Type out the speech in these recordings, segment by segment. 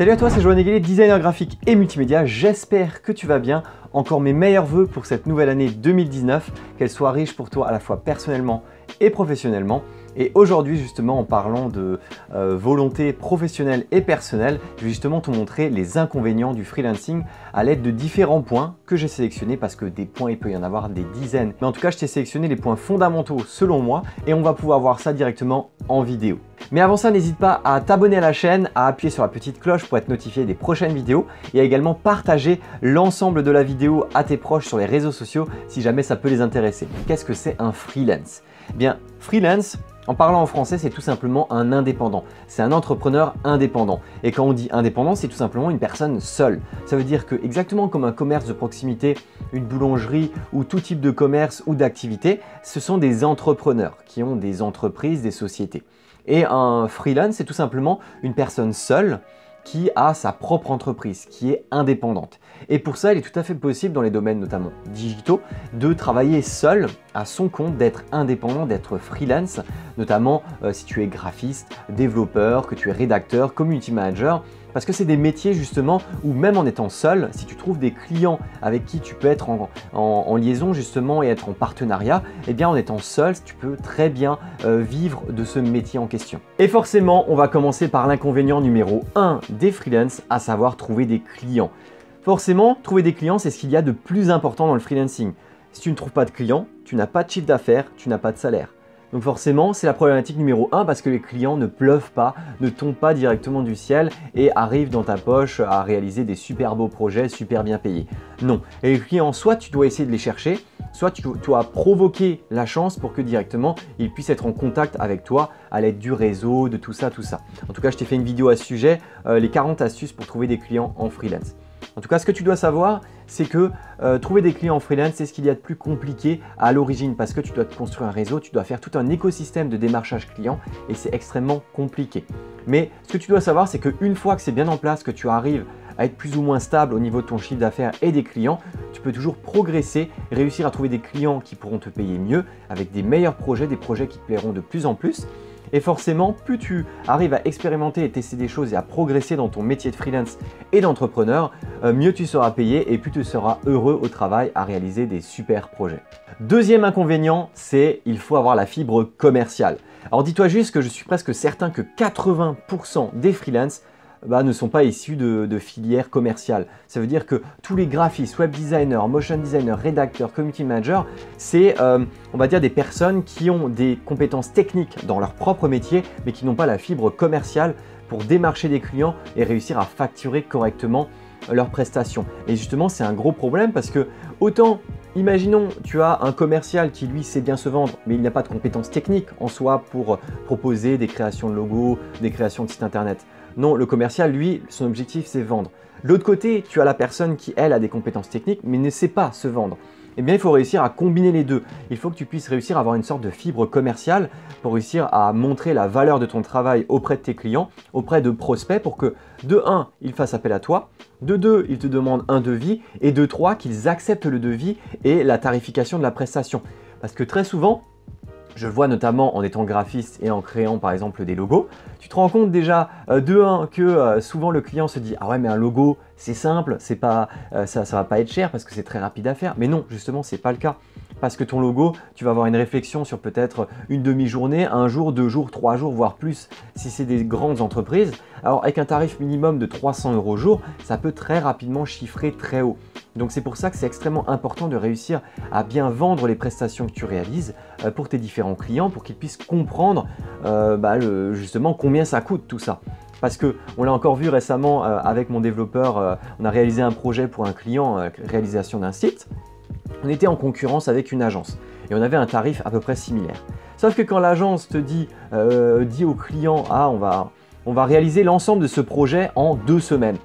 Salut à toi, c'est Joanne Eguillet, designer graphique et multimédia. J'espère que tu vas bien. Encore mes meilleurs voeux pour cette nouvelle année 2019, qu'elle soit riche pour toi à la fois personnellement et professionnellement. Et aujourd'hui, justement, en parlant de euh, volonté professionnelle et personnelle, je vais justement te montrer les inconvénients du freelancing à l'aide de différents points que j'ai sélectionnés parce que des points, il peut y en avoir des dizaines. Mais en tout cas, je t'ai sélectionné les points fondamentaux selon moi et on va pouvoir voir ça directement en vidéo. Mais avant ça, n'hésite pas à t'abonner à la chaîne, à appuyer sur la petite cloche pour être notifié des prochaines vidéos et à également partager l'ensemble de la vidéo à tes proches sur les réseaux sociaux si jamais ça peut les intéresser. Qu'est-ce que c'est un freelance? Eh Bien, freelance, en parlant en français, c'est tout simplement un indépendant. C'est un entrepreneur indépendant. Et quand on dit indépendant, c'est tout simplement une personne seule. Ça veut dire que exactement comme un commerce de proximité, une boulangerie ou tout type de commerce ou d'activité, ce sont des entrepreneurs qui ont des entreprises, des sociétés. Et un freelance, c'est tout simplement une personne seule qui a sa propre entreprise, qui est indépendante. Et pour ça, il est tout à fait possible dans les domaines notamment digitaux de travailler seul à son compte, d'être indépendant, d'être freelance, notamment euh, si tu es graphiste, développeur, que tu es rédacteur, community manager, parce que c'est des métiers justement où même en étant seul, si tu trouves des clients avec qui tu peux être en, liaison justement et être en partenariat, eh bien en étant seul, tu peux très bien euh, vivre de ce métier en question. Et forcément, on va commencer par l'inconvénient numéro 1 des freelances, à savoir trouver des clients. Forcément, trouver des clients, c'est ce qu'il y a de plus important dans le freelancing. Si tu ne trouves pas de clients, tu n'as pas de chiffre d'affaires, tu n'as pas de salaire. Donc forcément, c'est la problématique numéro 1 parce que les clients ne pleuvent pas, ne tombent pas directement du ciel et arrivent dans ta poche à réaliser des super beaux projets super bien payés. Non. Et les clients, soit tu dois essayer de les chercher, soit tu dois provoquer la chance pour que directement ils puissent être en contact avec toi à l'aide du réseau, de tout ça, tout ça. En tout cas, je t'ai fait une vidéo à ce sujet, euh, les 40 astuces pour trouver des clients en freelance. En tout cas, ce que tu dois savoir, c'est que euh, trouver des clients en freelance, c'est ce qu'il y a de plus compliqué à l'origine parce que tu dois te construire un réseau, tu dois faire tout un écosystème de démarchage client et c'est extrêmement compliqué. Mais ce que tu dois savoir, c'est qu'une fois que c'est bien en place, que tu arrives à être plus ou moins stable au niveau de ton chiffre d'affaires et des clients, tu peux toujours progresser, réussir à trouver des clients qui pourront te payer mieux avec des meilleurs projets, des projets qui te plairont de plus en plus. Et forcément, plus tu arrives à expérimenter et tester des choses et à progresser dans ton métier de freelance et d'entrepreneur, euh, mieux tu seras payé et plus tu seras heureux au travail à réaliser des super projets. Deuxième inconvénient, c'est il faut avoir la fibre commerciale. Alors dis-toi juste que je suis presque certain que 80% des freelances bah, ne sont pas issus de, filières commerciales. Ça veut dire que tous les graphistes, web designers, motion designers, rédacteurs, community managers, c'est, euh, on va dire, des personnes qui ont des compétences techniques dans leur propre métier, mais qui n'ont pas la fibre commerciale pour démarcher des clients et réussir à facturer correctement leurs prestations. Et justement, c'est un gros problème parce que autant Imaginons, tu as un commercial qui lui sait bien se vendre, mais il n'a pas de compétences techniques en soi pour proposer des créations de logos, des créations de sites internet. Non, le commercial, lui, son objectif, c'est vendre. L'autre côté, tu as la personne qui, elle, a des compétences techniques, mais ne sait pas se vendre. Eh bien, il faut réussir à combiner les deux. Il faut que tu puisses réussir à avoir une sorte de fibre commerciale pour réussir à montrer la valeur de ton travail auprès de tes clients, auprès de prospects, pour que, de 1, ils fassent appel à toi, de 2, ils te demandent un devis, et de 3, qu'ils acceptent le devis et la tarification de la prestation. Parce que très souvent, je vois notamment en étant graphiste et en créant par exemple des logos, tu te rends compte déjà euh, de un que euh, souvent le client se dit ah ouais mais un logo c'est simple, c'est pas euh, ça ça va pas être cher parce que c'est très rapide à faire. Mais non, justement, c'est pas le cas parce que ton logo, tu vas avoir une réflexion sur peut-être une demi-journée, un jour, deux jours, trois jours, voire plus si c'est des grandes entreprises. Alors avec un tarif minimum de 300 euros jour, ça peut très rapidement chiffrer très haut. Donc c'est pour ça que c'est extrêmement important de réussir à bien vendre les prestations que tu réalises euh, pour tes différents clients, pour qu'ils puissent comprendre euh, bah, justement combien ça coûte tout ça. Parce que on l'a encore vu récemment euh, avec mon développeur, on a réalisé un projet pour un client, réalisation d'un site on était en concurrence avec une agence et on avait un tarif à peu près similaire. Sauf que quand l'agence te dit, euh, au client ah on va, on va réaliser l'ensemble de ce projet en deux semaines.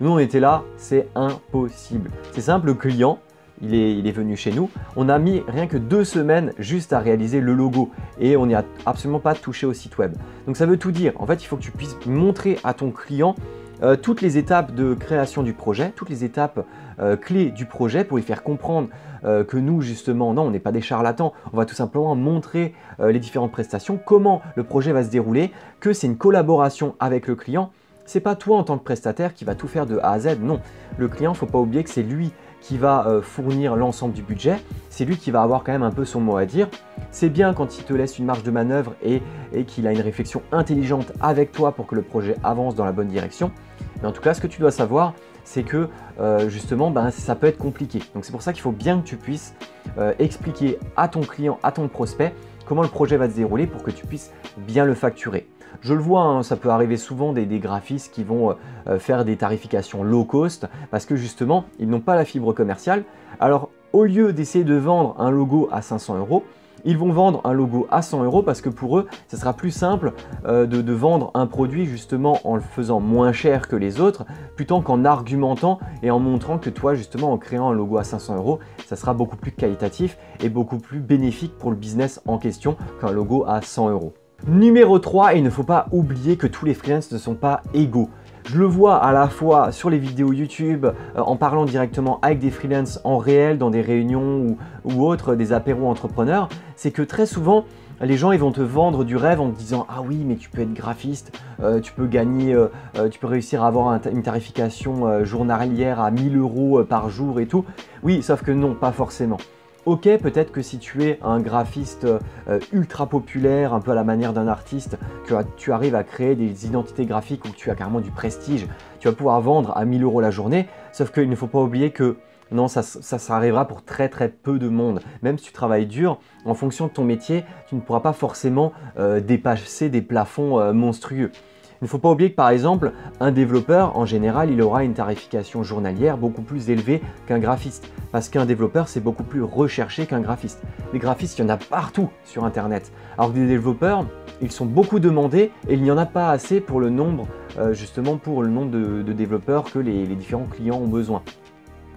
Nous on était là, c'est impossible. C'est simple, le client il est, il est, venu chez nous. On a mis rien que deux semaines juste à réaliser le logo et on n'y a absolument pas touché au site web. Donc ça veut tout dire. En fait, il faut que tu puisses montrer à ton client euh, toutes les étapes de création du projet, toutes les étapes euh, clés du projet pour lui faire comprendre euh, que nous, justement, non, on n'est pas des charlatans, on va tout simplement montrer les différentes prestations, comment le projet va se dérouler, que c'est une collaboration avec le client c'est pas toi en tant que prestataire qui va tout faire de A à Z, non. Le client, faut pas oublier que c'est lui qui va euh, fournir l'ensemble du budget, c'est lui qui va avoir quand même un peu son mot à dire. C'est bien quand il te laisse une marge de manœuvre et, qu'il a une réflexion intelligente avec toi pour que le projet avance dans la bonne direction. Mais en tout cas, ce que tu dois savoir, c'est que euh, justement, ben, ça peut être compliqué. Donc c'est pour ça qu'il faut bien que tu puisses euh, expliquer à ton client, à ton prospect, comment le projet va se dérouler pour que tu puisses bien le facturer. Je le vois, hein, ça peut arriver souvent des, graphistes qui vont euh, euh, faire des tarifications low cost parce que justement, ils n'ont pas la fibre commerciale. Alors, au lieu d'essayer de vendre un logo à 500 euros, ils vont vendre un logo à 100 euros parce que pour eux, ce sera plus simple euh, de, vendre un produit justement en le faisant moins cher que les autres, plutôt qu'en argumentant et en montrant que toi justement en créant un logo à 500 euros, ça sera beaucoup plus qualitatif et beaucoup plus bénéfique pour le business en question qu'un logo à 100 euros. Numéro 3, il ne faut pas oublier que tous les freelances ne sont pas égaux. Je le vois à la fois sur les vidéos YouTube, euh, en parlant directement avec des freelances en réel, dans des réunions ou, autres, des apéros entrepreneurs, c'est que très souvent, les gens vont te vendre du rêve en te disant ah oui mais tu peux être graphiste, euh, tu peux gagner, euh, tu peux réussir à avoir une tarification journalière à 1000 euros par jour et tout. Oui, sauf que non, pas forcément. Ok, peut-être que si tu es un graphiste euh, ultra populaire, un peu à la manière d'un artiste, que tu arrives à créer des identités graphiques où tu as carrément du prestige, tu vas pouvoir vendre à 1000 euros la journée, sauf qu'il ne faut pas oublier que non, ça, ça, arrivera pour très très peu de monde. Même si tu travailles dur, en fonction de ton métier, tu ne pourras pas forcément euh, dépasser des plafonds euh, monstrueux. Il ne faut pas oublier que par exemple, un développeur, en général, il aura une tarification journalière beaucoup plus élevée qu'un graphiste. Parce qu'un développeur, c'est beaucoup plus recherché qu'un graphiste. Les graphistes, il y en a partout sur Internet. Alors que des développeurs, ils sont beaucoup demandés et il n'y en a pas assez pour le nombre, euh, justement pour le nombre de, développeurs que les, différents clients ont besoin.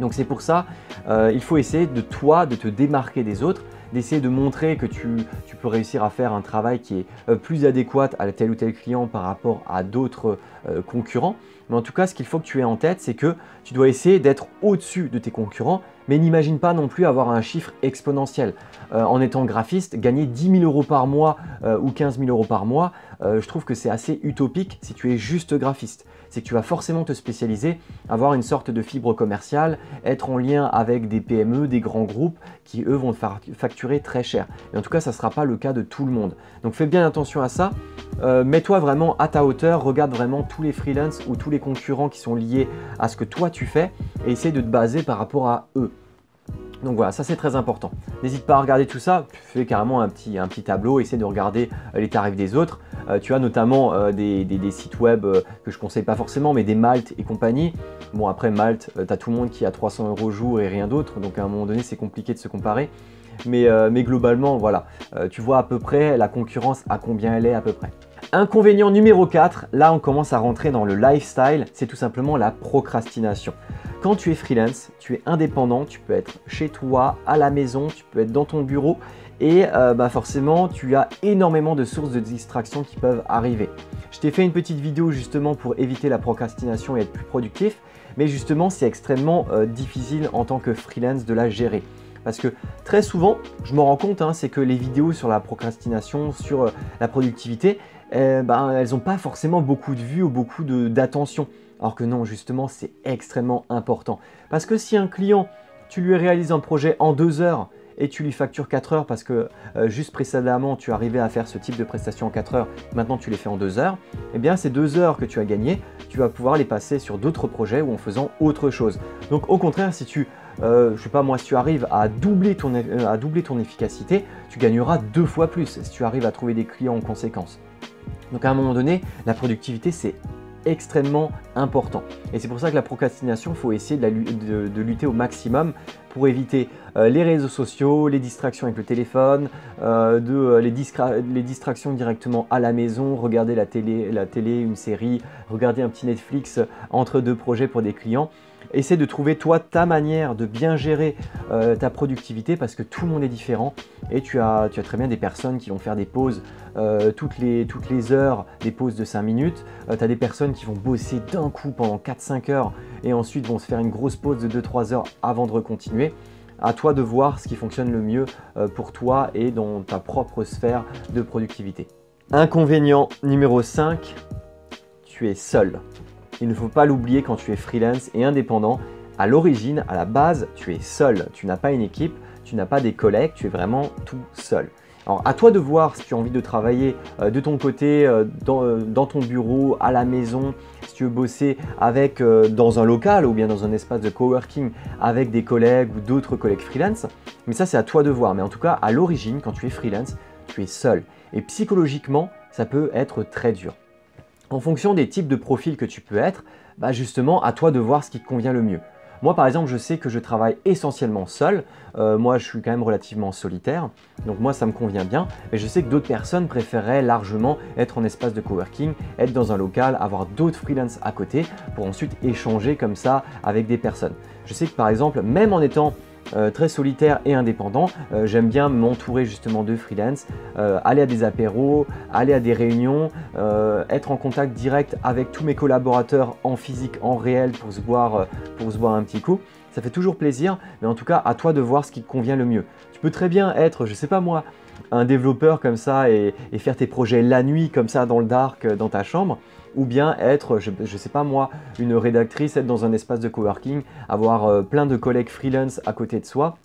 Donc c'est pour ça, euh, il faut essayer de toi, de te démarquer des autres d'essayer de montrer que tu, peux réussir à faire un travail qui est euh, plus adéquat à tel ou tel client par rapport à d'autres euh, concurrents. Mais en tout cas, ce qu'il faut que tu aies en tête, c'est que tu dois essayer d'être au-dessus de tes concurrents, mais n'imagine pas non plus avoir un chiffre exponentiel. Euh, en étant graphiste, gagner 10 000 euros par mois ou 15 000 euros par mois, je trouve que c'est assez utopique si tu es juste graphiste c'est que tu vas forcément te spécialiser, avoir une sorte de fibre commerciale, être en lien avec des PME, des grands groupes qui eux vont te facturer très cher. Et en tout cas, ça ne sera pas le cas de tout le monde. Donc fais bien attention à ça. Euh, mets-toi vraiment à ta hauteur, regarde vraiment tous les freelances ou tous les concurrents qui sont liés à ce que toi tu fais et essaie de te baser par rapport à eux. Donc voilà, ça c'est très important. N'hésite pas à regarder tout ça, fais carrément un petit, un petit tableau, essaie de regarder euh, les tarifs des autres. Euh, tu as notamment euh, des, sites web que je conseille pas forcément, mais des Malte et compagnie. Bon après Malte, tu as tout le monde qui a 300 euros jour et rien d'autre, donc à un moment donné c'est compliqué de se comparer. Mais, mais globalement, voilà, tu vois à peu près la concurrence à combien elle est à peu près. Inconvénient numéro 4, là on commence à rentrer dans le lifestyle, c'est tout simplement la procrastination. Quand tu es freelance, tu es indépendant, tu peux être chez toi, à la maison, tu peux être dans ton bureau et euh, bah forcément tu as énormément de sources de distraction qui peuvent arriver. Je t'ai fait une petite vidéo justement pour éviter la procrastination et être plus productif, mais justement c'est extrêmement euh, difficile en tant que freelance de la gérer. Parce que très souvent, je me rends compte, hein, c'est que les vidéos sur la procrastination, sur euh, la productivité, eh ben, elles n'ont pas forcément beaucoup de vues ou beaucoup d'attention. Alors que non, justement, c'est extrêmement important. Parce que si un client, tu lui réalises un projet en deux heures et tu lui factures 4 heures parce que euh, juste précédemment tu arrivais à faire ce type de prestation en 4 heures, maintenant tu les fais en 2 heures, eh bien ces 2 heures que tu as gagnées, tu vas pouvoir les passer sur d'autres projets ou en faisant autre chose. Donc au contraire, si tu, euh, je sais pas moi, si tu arrives à doubler, ton, euh, à doubler ton efficacité, tu gagneras deux fois plus si tu arrives à trouver des clients en conséquence. Donc à un moment donné, la productivité c'est extrêmement important. Et c'est pour ça que la procrastination, faut essayer de, lutter au maximum pour éviter euh, les réseaux sociaux, les distractions avec le téléphone, euh, euh, les, les, distractions directement à la maison, regarder la télé, la télé, une série, regarder un petit Netflix entre deux projets pour des clients. Essaie de trouver toi ta manière de bien gérer euh, ta productivité parce que tout le monde est différent et tu as, très bien des personnes qui vont faire des pauses euh, toutes, les, toutes les heures, des pauses de 5 minutes. Euh, tu as des personnes qui vont bosser d'un coup pendant 4-5 heures et ensuite vont se faire une grosse pause de 2-3 heures avant de recontinuer. À toi de voir ce qui fonctionne le mieux pour toi et dans ta propre sphère de productivité. Inconvénient numéro 5, tu es seul. Il ne faut pas l'oublier quand tu es freelance et indépendant. À l'origine, à la base, tu es seul. Tu n'as pas une équipe, tu n'as pas des collègues, tu es vraiment tout seul. Alors à toi de voir si tu as envie de travailler euh, de ton côté, euh, euh, dans, ton bureau, à la maison, si tu veux bosser avec, dans un local ou bien dans un espace de coworking avec des collègues ou d'autres collègues freelance. Mais ça c'est à toi de voir. Mais en tout cas, à l'origine, quand tu es freelance, tu es seul. Et psychologiquement, ça peut être très dur. En fonction des types de profils que tu peux être, bah justement, à toi de voir ce qui te convient le mieux. Moi, par exemple, je sais que je travaille essentiellement seul. Euh, moi, je suis quand même relativement solitaire. Donc moi, ça me convient bien. Mais je sais que d'autres personnes préféreraient largement être en espace de coworking, être dans un local, avoir d'autres freelances à côté pour ensuite échanger comme ça avec des personnes. Je sais que par exemple, même en étant euh, très solitaire et indépendant. Euh, j'aime bien m'entourer justement de freelance, euh, aller à des apéros, aller à des réunions, être en contact direct avec tous mes collaborateurs en physique, en réel pour se boire, pour se un petit coup. Ça fait toujours plaisir, mais en tout cas, à toi de voir ce qui te convient le mieux. Tu peux très bien être, je sais pas moi, un développeur comme ça et, faire tes projets la nuit comme ça dans le dark dans ta chambre ou bien être, je ne sais pas moi, une rédactrice, être dans un espace de coworking, avoir euh, plein de collègues freelance à côté de soi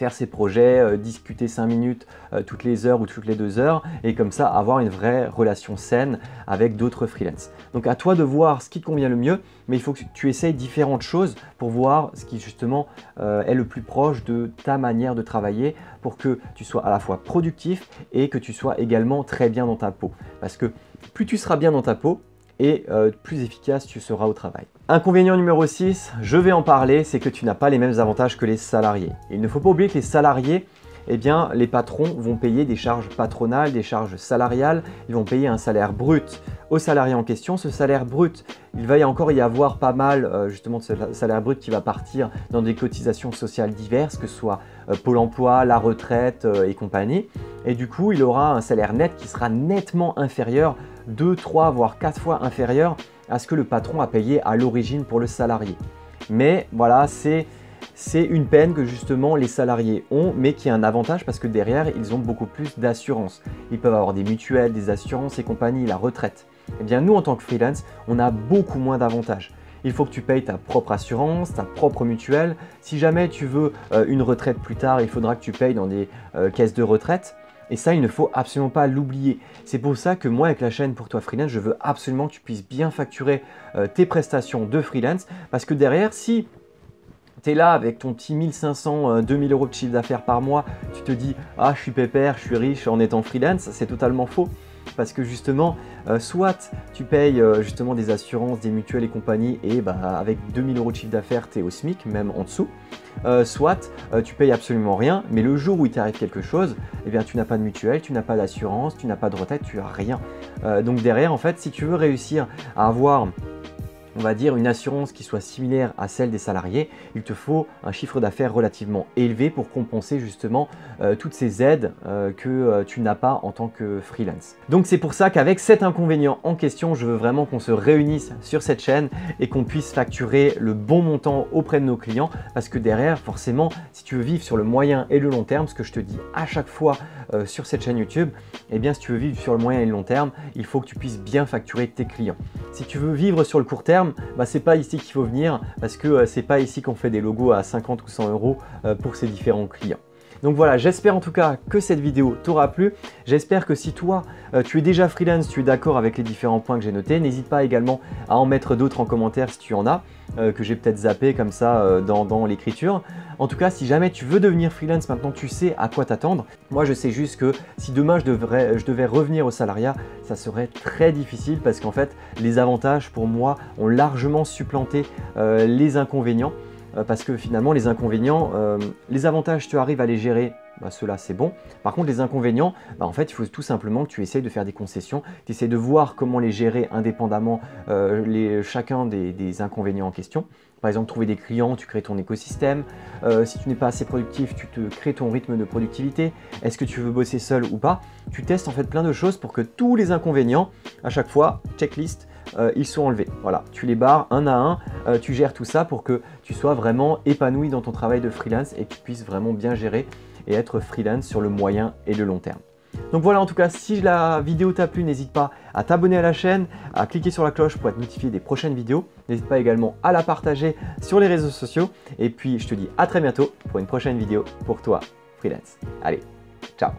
faire ses projets, euh, discuter 5 minutes euh, toutes les heures ou toutes les 2 heures et comme ça avoir une vraie relation saine avec d'autres freelance. Donc à toi de voir ce qui convient le mieux, mais il faut que tu essayes différentes choses pour voir ce qui justement est le plus proche de ta manière de travailler pour que tu sois à la fois productif et que tu sois également très bien dans ta peau. Parce que plus tu seras bien dans ta peau, et euh, plus efficace tu seras au travail. Inconvénient numéro 6, je vais en parler, c'est que tu n'as pas les mêmes avantages que les salariés. Il ne faut pas oublier que les salariés, eh bien, les patrons vont payer des charges patronales, des charges salariales, ils vont payer un salaire brut au salarié en question. Ce salaire brut, il va y encore y avoir pas mal euh, justement de ce salaire brut qui va partir dans des cotisations sociales diverses, que ce soit euh, Pôle emploi, la retraite et compagnie. Et du coup, il aura un salaire net qui sera nettement inférieur 2, 3, voire 4 fois inférieur à ce que le patron a payé à l'origine pour le salarié. Mais voilà, c'est c'est une peine que justement les salariés ont, mais qui a un avantage parce que derrière, ils ont beaucoup plus d'assurance. Ils peuvent avoir des mutuelles, des assurances et compagnie, la retraite. Eh bien, nous, en tant que freelance, on a beaucoup moins d'avantages. Il faut que tu payes ta propre assurance, ta propre mutuelle. Si jamais tu veux euh, une retraite plus tard, il faudra que tu payes dans des euh, caisses de retraite. Et ça, il ne faut absolument pas l'oublier. C'est pour ça que moi, avec la chaîne Pour toi freelance, je veux absolument que tu puisses bien facturer euh, tes prestations de freelance. Parce que derrière, si tu es là avec ton petit 1500, 2000 euh, euros de chiffre d'affaires par mois, tu te dis Ah, je suis pépère, je suis riche en étant freelance, c'est totalement faux parce que justement, euh, soit tu payes justement des assurances, des mutuelles et compagnie, et bah, avec 2000 euros de chiffre d'affaires, tu es au SMIC, même en dessous. Euh, soit euh, tu payes absolument rien, mais le jour où il t'arrive quelque chose, eh bien tu n'as pas de mutuelle, tu n'as pas d'assurance, tu n'as pas de retraite, tu as rien. Euh, donc derrière, en fait, si tu veux réussir à avoir on va dire, une assurance qui soit similaire à celle des salariés, il te faut un chiffre d'affaires relativement élevé pour compenser justement euh, toutes ces aides euh, que euh, tu n'as pas en tant que freelance. Donc c'est pour ça qu'avec cet inconvénient en question, je veux vraiment qu'on se réunisse sur cette chaîne et qu'on puisse facturer le bon montant auprès de nos clients parce que derrière, forcément, si tu veux vivre sur le moyen et le long terme, ce que je te dis à chaque fois sur cette chaîne YouTube, eh bien si tu veux vivre sur le moyen et le long terme, il faut que tu puisses bien facturer tes clients. Si tu veux vivre sur le court terme, bah, c'est pas ici qu'il faut venir parce que euh, c'est pas ici qu'on fait des logos à 50 ou 100 euros euh, pour ces différents clients. Donc voilà, j'espère en tout cas que cette vidéo t'aura plu. J'espère que si toi, euh, tu es déjà freelance, tu es d'accord avec les différents points que j'ai notés, n'hésite pas également à en mettre d'autres en commentaire si tu en as, euh, que j'ai peut-être zappé comme ça euh, dans, l'écriture. En tout cas, si jamais tu veux devenir freelance, maintenant tu sais à quoi t'attendre. Moi, je sais juste que si demain je, devais revenir au salariat, ça serait très difficile parce qu'en fait, les avantages pour moi ont largement supplanté les inconvénients. Euh, parce que finalement les inconvénients, euh, les avantages tu arrives à les gérer, bah, cela c'est bon. Par contre les inconvénients, bah, en fait il faut tout simplement que tu essayes de faire des concessions, tu essayes de voir comment les gérer indépendamment euh, chacun des, inconvénients en question. Par exemple, trouver des clients, tu crées ton écosystème. si tu n'es pas assez productif, tu te crées ton rythme de productivité. Est-ce que tu veux bosser seul ou pas? Tu testes en fait plein de choses pour que tous les inconvénients, à chaque fois, checklist, euh, ils sont enlevés. Voilà, tu les barres un à un, euh, tu gères tout ça pour que tu sois vraiment épanoui dans ton travail de freelance et que tu puisses vraiment bien gérer et être freelance sur le moyen et le long terme. Donc voilà, en tout cas, si la vidéo t'a plu, n'hésite pas à t'abonner à la chaîne, à cliquer sur la cloche pour être notifié des prochaines vidéos. N'hésite pas également à la partager sur les réseaux sociaux. Et puis, je te dis à très bientôt pour une prochaine vidéo pour toi, freelance. Allez, ciao